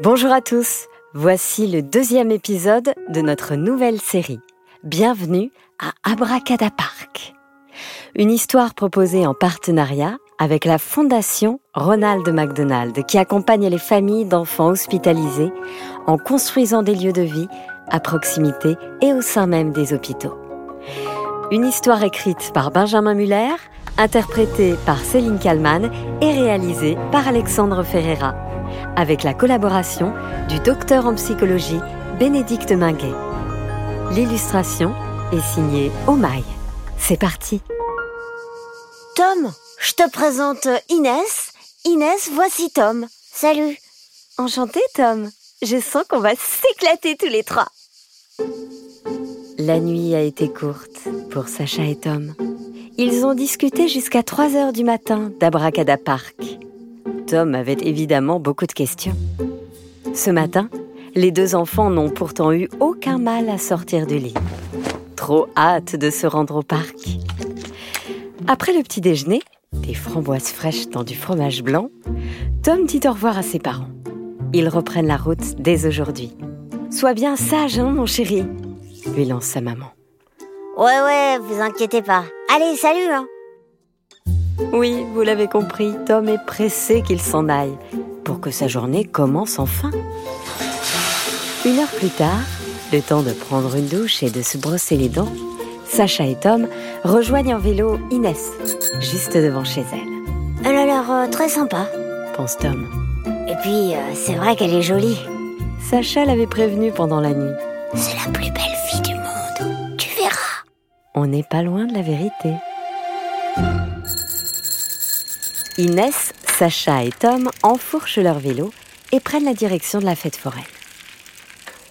Bonjour à tous, voici le deuxième épisode de notre nouvelle série. Bienvenue à Abracadapark. Une histoire proposée en partenariat avec la Fondation Ronald McDonald qui accompagne les familles d'enfants hospitalisés en construisant des lieux de vie à proximité et au sein même des hôpitaux. Une histoire écrite par Benjamin Muller, interprétée par Céline Kallmann et réalisée par Alexandre Ferreira avec la collaboration du docteur en psychologie Bénédicte Minguet. L'illustration est signée Omaï. C'est parti. Tom, je te présente Inès. Inès, voici Tom. Salut. Enchanté Tom. Je sens qu'on va s'éclater tous les trois. La nuit a été courte pour Sacha et Tom. Ils ont discuté jusqu'à 3 heures du matin d'Abracada Park. Tom avait évidemment beaucoup de questions. Ce matin, les deux enfants n'ont pourtant eu aucun mal à sortir du lit. Trop hâte de se rendre au parc. Après le petit déjeuner, des framboises fraîches dans du fromage blanc, Tom dit au revoir à ses parents. Ils reprennent la route dès aujourd'hui. Sois bien sage, hein, mon chéri, lui lance sa maman. Ouais, ouais, vous inquiétez pas. Allez, salut, hein. Oui, vous l'avez compris, Tom est pressé qu'il s'en aille pour que sa journée commence enfin. Une heure plus tard, le temps de prendre une douche et de se brosser les dents, Sacha et Tom rejoignent en vélo Inès, juste devant chez elle. Elle a l'air euh, très sympa. Pense Tom. Et puis, euh, c'est vrai qu'elle est jolie. Sacha l'avait prévenu pendant la nuit. C'est la plus belle fille du monde. Tu verras. On n'est pas loin de la vérité. Inès, Sacha et Tom enfourchent leur vélo et prennent la direction de la fête foraine.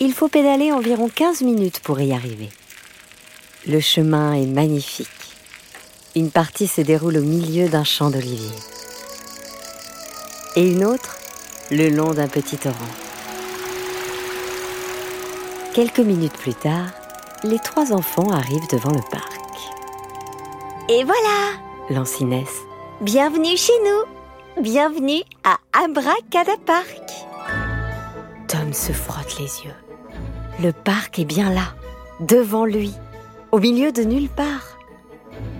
Il faut pédaler environ 15 minutes pour y arriver. Le chemin est magnifique. Une partie se déroule au milieu d'un champ d'oliviers. Et une autre le long d'un petit torrent. Quelques minutes plus tard, les trois enfants arrivent devant le parc. Et voilà Lance Inès. Bienvenue chez nous Bienvenue à Abracadapark Tom se frotte les yeux. Le parc est bien là, devant lui, au milieu de nulle part.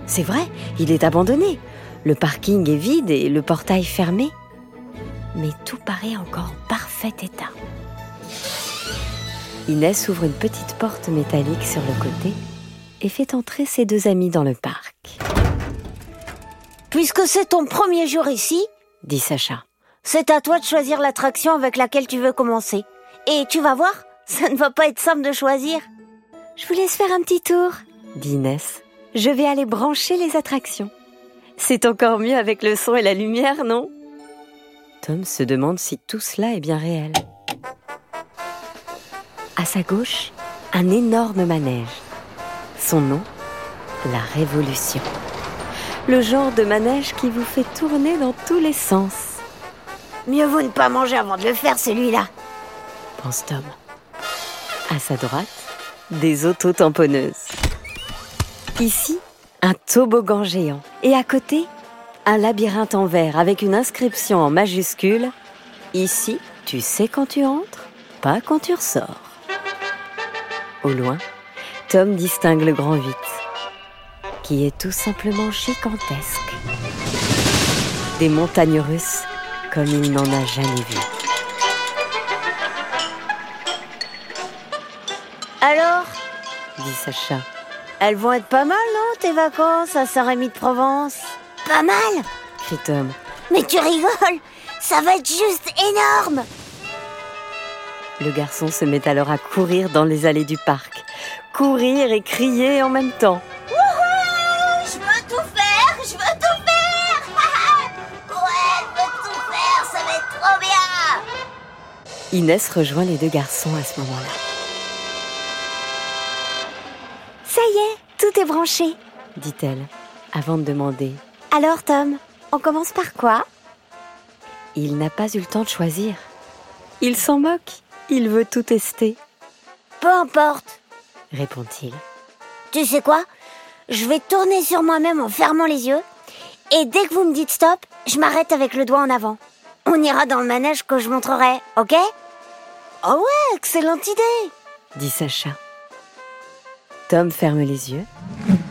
C'est vrai, il est abandonné. Le parking est vide et le portail fermé. Mais tout paraît encore en parfait état. Inès ouvre une petite porte métallique sur le côté et fait entrer ses deux amis dans le parc. Puisque c'est ton premier jour ici, Dit Sacha. c'est à toi de choisir l'attraction avec laquelle tu veux commencer. Et tu vas voir, ça ne va pas être simple de choisir. Je vous laisse faire un petit tour, dit Inès. Je vais aller brancher les attractions. C'est encore mieux avec le son et la lumière, non? Tom se demande si tout cela est bien réel. À sa gauche, un énorme manège. Son nom La Révolution. Le genre de manège qui vous fait tourner dans tous les sens, Mieux vaut ne pas manger avant de le faire, celui-là. pense Tom. À sa droite, des autotamponneuses. Ici, un toboggan géant. Et à côté, un labyrinthe en verre avec une inscription en majuscule. Ici, tu sais quand tu entres, pas quand tu ressors. Au loin, Tom distingue le grand 8, qui est tout simplement gigantesque. Des montagnes russes comme il n'en a jamais vu. Alors, dit Sacha. elles vont être pas mal, non, tes vacances à Saint-Rémy de Provence Pas mal crie Tom. Mais tu rigoles Ça va être juste énorme Le garçon se met alors à courir dans les allées du parc. Courir et crier en même temps. Inès rejoint les deux garçons à ce moment-là. Ça y est, tout est branché. dit-elle, avant de demander. Alors, Tom, on commence par quoi? Il n'a pas eu le temps de choisir. Il s'en moque. Il veut tout tester, Peu importe. répond-il. Tu sais quoi? Je vais tourner sur moi-même en fermant les yeux. Et dès que vous me dites stop, je m'arrête avec le doigt en avant. On ira dans le manège que je montrerai, ok? Oh ouais, excellente idée dit Sacha. Tom ferme les yeux,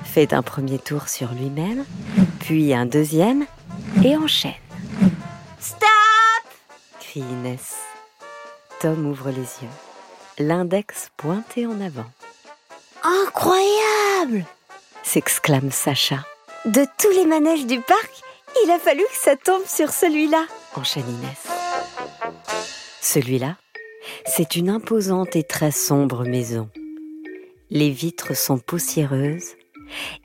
fait un premier tour sur lui-même, puis un deuxième et enchaîne. Stop crie Inès. Tom ouvre les yeux, l'index pointé en avant. Incroyable s'exclame Sacha. De tous les manèges du parc, il a fallu que ça tombe sur celui-là, enchaîne Inès. Celui-là, c'est une imposante et très sombre maison. Les vitres sont poussiéreuses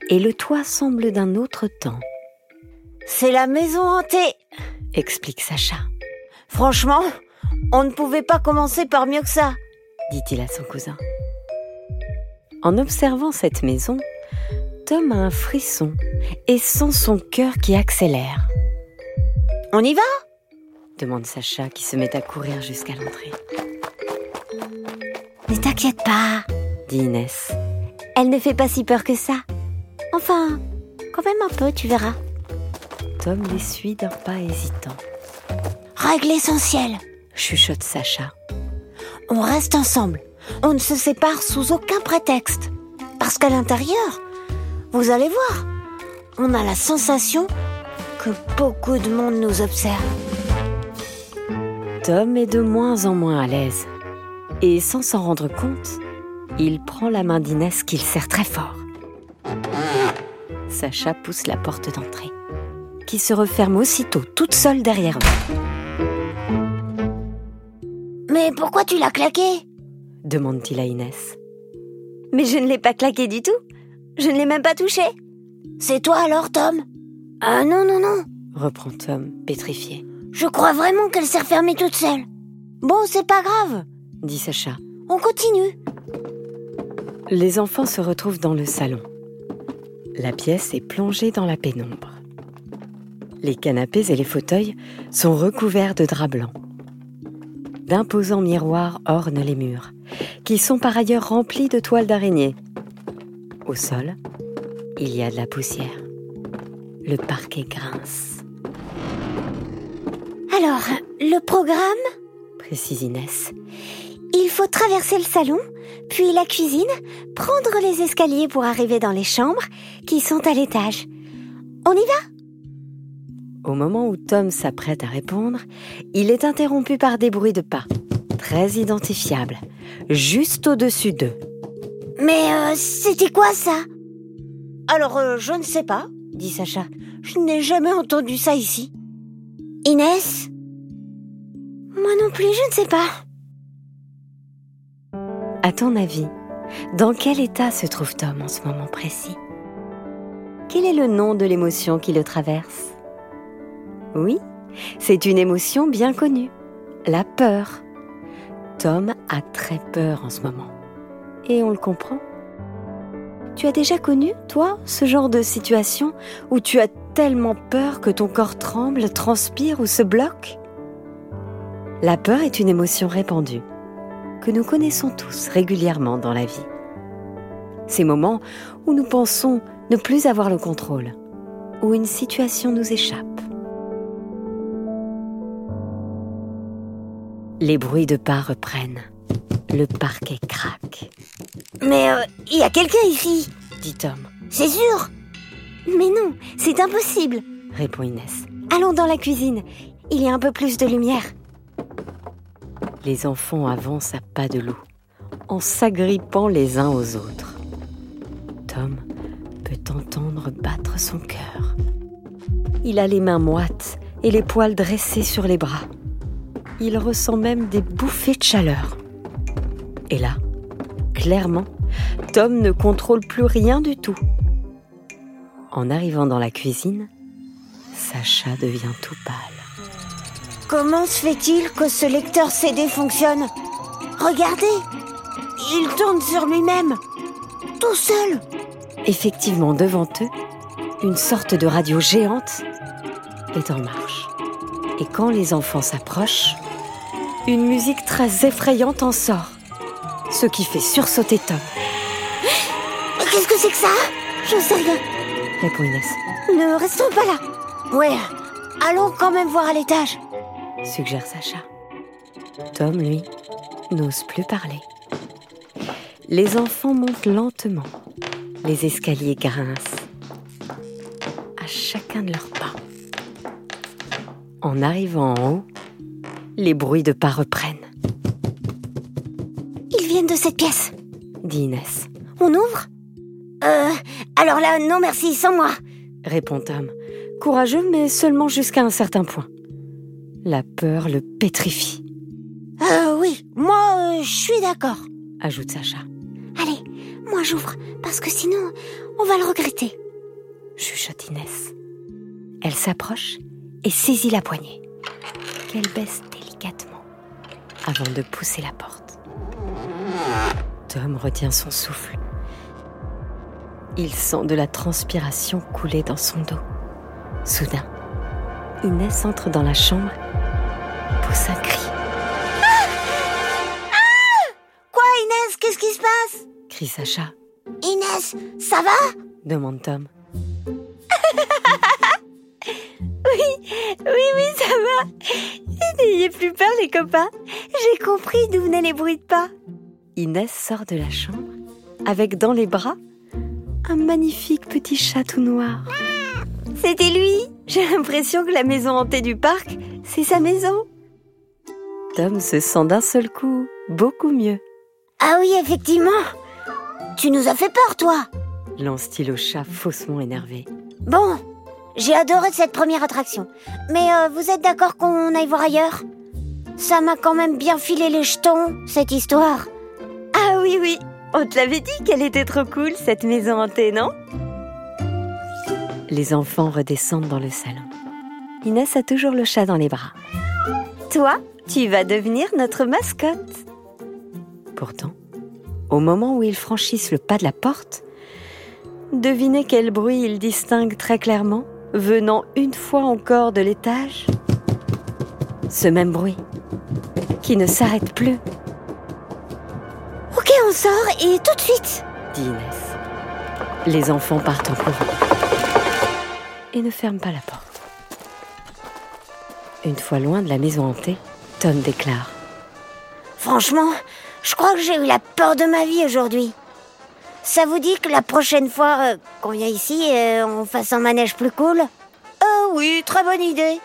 et le toit semble d'un autre temps. C'est la maison hantée, explique Sacha. Franchement, on ne pouvait pas commencer par mieux que ça, dit-il à son cousin. En observant cette maison, Tom a un frisson et sent son cœur qui accélère. On y va? Demande Sacha qui se met à courir jusqu'à l'entrée. Ne t'inquiète pas, dit Inès. Elle ne fait pas si peur que ça. Enfin, quand même un peu, tu verras. Tom les suit d'un pas hésitant. Règle essentielle, chuchote Sacha. On reste ensemble. On ne se sépare sous aucun prétexte. Parce qu'à l'intérieur, vous allez voir, on a la sensation que beaucoup de monde nous observe. Tom est de moins en moins à l'aise. Et sans s'en rendre compte, il prend la main d'Inès qu'il serre très fort. Sacha pousse la porte d'entrée, qui se referme aussitôt toute seule derrière eux. Mais pourquoi tu l'as claqué? demande-t-il à Inès. Mais je ne l'ai pas claqué du tout. Je ne l'ai même pas touché. C'est toi alors, Tom? Ah non, non, non, reprend Tom, pétrifié. Je crois vraiment qu'elle s'est refermée toute seule. Bon, c'est pas grave, dit Sacha. On continue. Les enfants se retrouvent dans le salon. La pièce est plongée dans la pénombre. Les canapés et les fauteuils sont recouverts de draps blancs. D'imposants miroirs ornent les murs, qui sont par ailleurs remplis de toiles d'araignée. Au sol, il y a de la poussière. Le parquet grince. Alors, le programme précise Inès. Il faut traverser le salon, puis la cuisine, prendre les escaliers pour arriver dans les chambres qui sont à l'étage. On y va? Au moment où Tom s'apprête à répondre, il est interrompu par des bruits de pas, très identifiables, juste au-dessus d'eux. Mais euh, c'était quoi ça? Alors, euh, je ne sais pas, dit Sacha. Je n'ai jamais entendu ça ici. Inès Moi non plus, je ne sais pas. À ton avis, dans quel état se trouve Tom en ce moment précis? Quel est le nom de l'émotion qui le traverse? Oui, c'est une émotion bien connue, la peur. Tom a très peur en ce moment. Et on le comprend. Tu as déjà connu, toi, ce genre de situation où tu as tellement peur que ton corps tremble, transpire ou se bloque La peur est une émotion répandue que nous connaissons tous régulièrement dans la vie. Ces moments où nous pensons ne plus avoir le contrôle, où une situation nous échappe. Les bruits de pas reprennent. Le parquet craque. Mais euh, il y a quelqu'un ici, dit Tom. C'est sûr Mais non, c'est impossible, répond Inès. Allons dans la cuisine. Il y a un peu plus de lumière. Les enfants avancent à pas de loup, en s'agrippant les uns aux autres. Tom peut entendre battre son cœur. Il a les mains moites et les poils dressés sur les bras. Il ressent même des bouffées de chaleur. Et là, clairement, Tom ne contrôle plus rien du tout. En arrivant dans la cuisine, Sacha devient tout pâle. Comment se fait-il que ce lecteur CD fonctionne? Regardez Il tourne sur lui-même Tout seul Effectivement, devant eux, une sorte de radio géante est en marche. Et quand les enfants s'approchent, une musique très effrayante en sort, ce qui fait sursauter Tom. Mais qu'est-ce que c'est que ça? Je sais rien, répond Inès. Ne restons pas là. Ouais, allons quand même voir à l'étage, suggère Sacha. Tom, lui, n'ose plus parler. Les enfants montent lentement. Les escaliers grincent à chacun de leurs pas. En arrivant en haut, les bruits de pas reprennent. Ils viennent de cette pièce, dit Inès. On ouvre? Euh, alors là, non merci, sans moi. Répond Tom, courageux mais seulement jusqu'à un certain point. La peur le pétrifie. Euh, oui, moi, euh, je suis d'accord. Ajoute Sacha. Allez, moi j'ouvre, parce que sinon, on va le regretter. Chuchote Inès. Elle s'approche et saisit la poignée, qu'elle baisse délicatement avant de pousser la porte. Tom retient son souffle. Il sent de la transpiration couler dans son dos. Soudain, Inès entre dans la chambre, pousse un cri. Quoi, Inès Qu'est-ce qui se passe? Crie Sacha. Inès, ça va? Demande Tom. Oui, oui, ça va. N'ayez plus peur, les copains. J'ai compris d'où venaient les bruits de pas. Inès sort de la chambre avec dans les bras un magnifique petit chat tout noir. C'était lui. J'ai l'impression que la maison hantée du parc, c'est sa maison. Tom se sent d'un seul coup beaucoup mieux. Ah oui, effectivement. Tu nous as fait peur, toi. Lance-t-il au chat faussement énervé. Bon, j'ai adoré cette première attraction. Mais euh, vous êtes d'accord qu'on aille voir ailleurs? Ça m'a quand même bien filé les jetons, cette histoire. Ah oui, oui. On te l'avait dit qu'elle était trop cool, cette maison hantée, non? Les enfants redescendent dans le salon. Inès a toujours le chat dans les bras. Toi, tu vas devenir notre mascotte. Pourtant, au moment où ils franchissent le pas de la porte, devinez quel bruit ils distinguent très clairement, venant une fois encore de l'étage? Ce même bruit, qui ne s'arrête plus, on sort et tout de suite. dit Inès. Les enfants partent en courant et ne ferment pas la porte. Une fois loin de la maison hantée, Tom déclare Franchement, je crois que j'ai eu la peur de ma vie aujourd'hui. Ça vous dit que la prochaine fois euh, qu'on vient ici, euh, on fasse un manège plus cool? Euh oui, très bonne idée.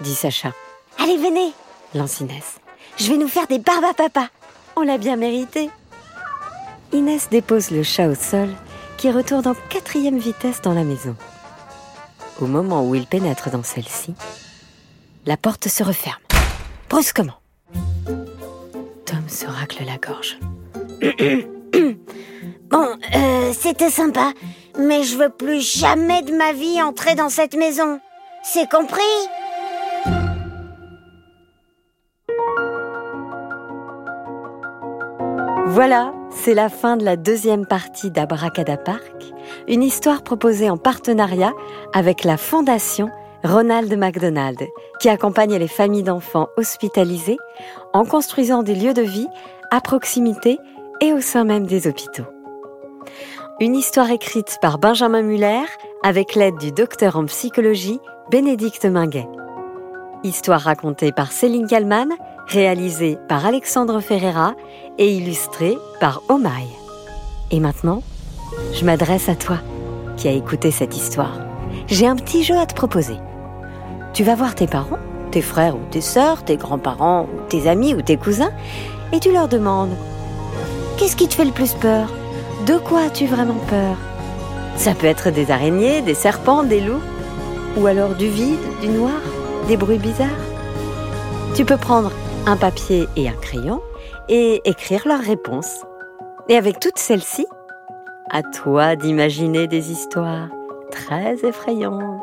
dit Sacha, Allez, venez, lance Inès. je vais nous faire des barbes à papa. On l'a bien mérité. Inès dépose le chat au sol, qui retourne en quatrième vitesse dans la maison. Au moment où il pénètre dans celle-ci, la porte se referme, brusquement. Tom se racle la gorge. Bon, euh, c'était sympa, mais je veux plus jamais de ma vie entrer dans cette maison. C'est compris? Voilà, c'est la fin de la deuxième partie d'Abracadapark, une histoire proposée en partenariat avec la Fondation Ronald McDonald, qui accompagne les familles d'enfants hospitalisés en construisant des lieux de vie à proximité et au sein même des hôpitaux. Une histoire écrite par Benjamin Muller avec l'aide du docteur en psychologie Bénédicte Minguet. Histoire racontée par Céline Kallmann, réalisée par Alexandre Ferreira et illustrée par Omaï. Et maintenant, je m'adresse à toi qui as écouté cette histoire. J'ai un petit jeu à te proposer. Tu vas voir tes parents, tes frères ou tes sœurs, tes grands-parents ou tes amis ou tes cousins, et tu leur demandes Qu'est-ce qui te fait le plus peur? De quoi as-tu vraiment peur? Ça peut être des araignées, des serpents, des loups, ou alors du vide, du noir, des bruits bizarres. Tu peux prendre un papier et un crayon et écrire leurs réponses. Et avec toutes celles-ci, à toi d'imaginer des histoires très effrayantes.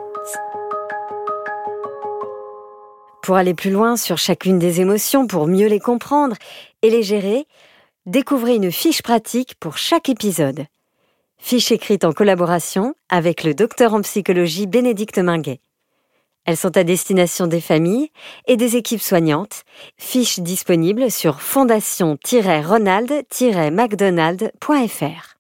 Pour aller plus loin sur chacune des émotions, pour mieux les comprendre et les gérer, découvrez une fiche pratique pour chaque épisode. Fiche écrite en collaboration avec le docteur en psychologie Bénédicte Minguet. Elles sont à destination des familles et des équipes soignantes. Fiche disponible sur fondation-ronald-mcdonald.fr.